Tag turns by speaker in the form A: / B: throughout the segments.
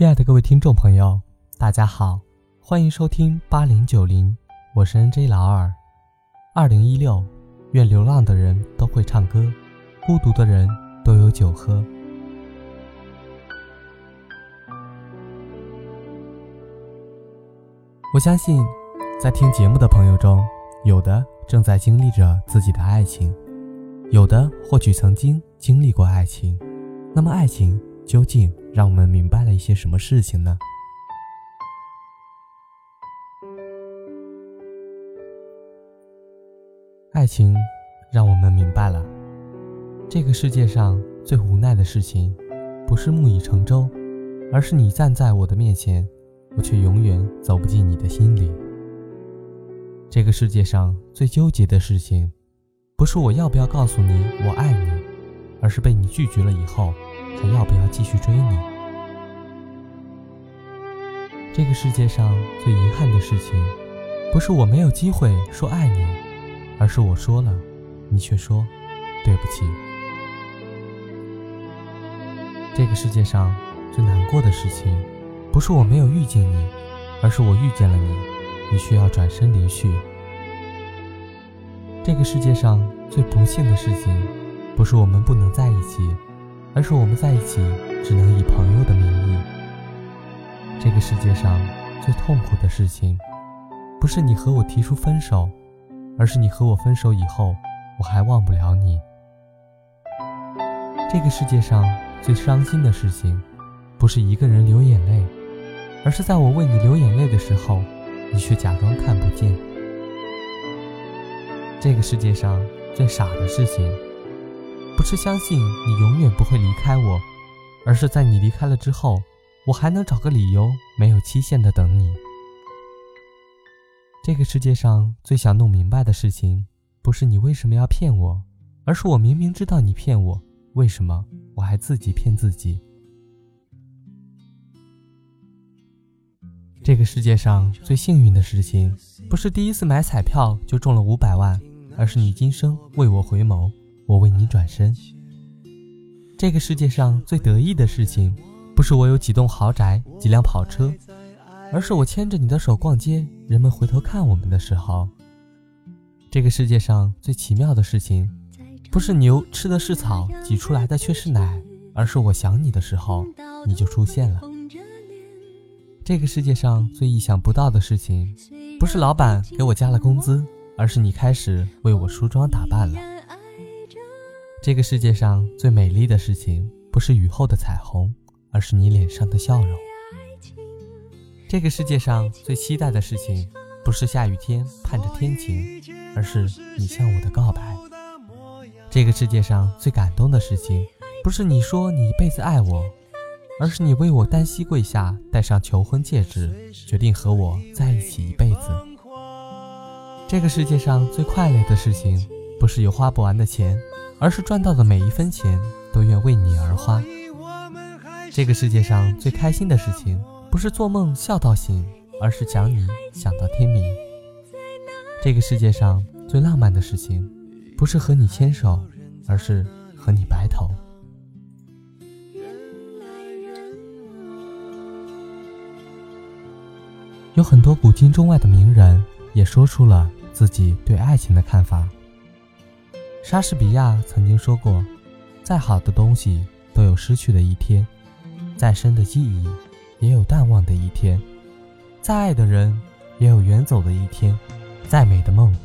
A: 亲爱的各位听众朋友，大家好，欢迎收听八零九零，我是 N J 老二。二零一六，愿流浪的人都会唱歌，孤独的人都有酒喝。我相信，在听节目的朋友中，有的正在经历着自己的爱情，有的或许曾经经历过爱情。那么，爱情究竟让我们明白了一些什么事情呢？爱情让我们明白了，这个世界上最无奈的事情，不是木已成舟，而是你站在我的面前。我却永远走不进你的心里。这个世界上最纠结的事情，不是我要不要告诉你我爱你，而是被你拒绝了以后，还要不要继续追你。这个世界上最遗憾的事情，不是我没有机会说爱你，而是我说了，你却说对不起。这个世界上最难过的事情。不是我没有遇见你，而是我遇见了你，你需要转身离去。这个世界上最不幸的事情，不是我们不能在一起，而是我们在一起只能以朋友的名义。这个世界上最痛苦的事情，不是你和我提出分手，而是你和我分手以后，我还忘不了你。这个世界上最伤心的事情，不是一个人流眼泪。而是在我为你流眼泪的时候，你却假装看不见。这个世界上最傻的事情，不是相信你永远不会离开我，而是在你离开了之后，我还能找个理由没有期限的等你。这个世界上最想弄明白的事情，不是你为什么要骗我，而是我明明知道你骗我，为什么我还自己骗自己？这个世界上最幸运的事情，不是第一次买彩票就中了五百万，而是你今生为我回眸，我为你转身。这个世界上最得意的事情，不是我有几栋豪宅、几辆跑车，而是我牵着你的手逛街，人们回头看我们的时候。这个世界上最奇妙的事情，不是牛吃的是草，挤出来的却是奶，而是我想你的时候，你就出现了。这个世界上最意想不到的事情，不是老板给我加了工资，而是你开始为我梳妆打扮了。这个世界上最美丽的事情，不是雨后的彩虹，而是你脸上的笑容。这个世界上最期待的事情，不是下雨天盼着天晴，而是你向我的告白。这个世界上最感动的事情，不是你说你一辈子爱我。而是你为我单膝跪下，戴上求婚戒指，决定和我在一起一辈子。这个世界上最快乐的事情，不是有花不完的钱，而是赚到的每一分钱都愿为你而花。这个世界上最开心的事情，不是做梦笑到醒，而是想你想到天明。这个世界上最浪漫的事情，不是和你牵手，而是和你白头。有很多古今中外的名人也说出了自己对爱情的看法。莎士比亚曾经说过：“再好的东西都有失去的一天，再深的记忆也有淡忘的一天，再爱的人也有远走的一天，再美的梦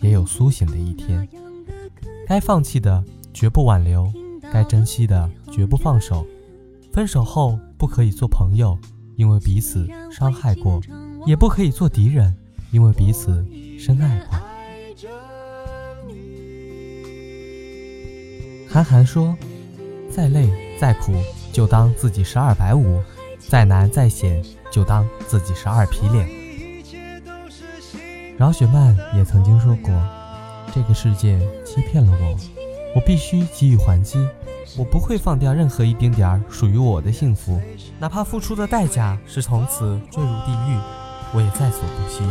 A: 也有苏醒的一天。该放弃的绝不挽留，该珍惜的绝不放手。分手后不可以做朋友。”因为彼此伤害过，也不可以做敌人，因为彼此深爱过。韩寒说：“再累再苦，就当自己是二百五；再难再险，就当自己是二皮脸。”饶雪漫也曾经说过：“这个世界欺骗了我，我必须给予还击。”我不会放掉任何一丁点儿属于我的幸福，哪怕付出的代价是从此坠入地狱，我也在所不惜。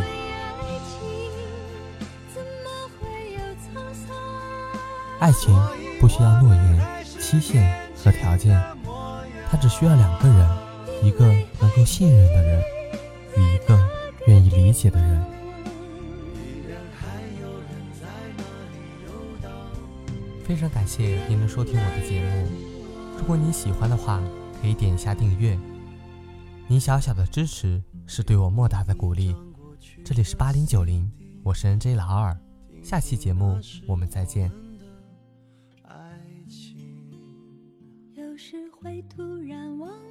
A: 爱情不需要诺言、期限和条件，它只需要两个人一个能够信任的人，与一个愿意理解的人。非常感谢您能收听我的节目，如果您喜欢的话，可以点一下订阅。您小小的支持是对我莫大的鼓励。这里是八零九零，我是 N J 老二，下期节目我们再见。
B: 会突然忘。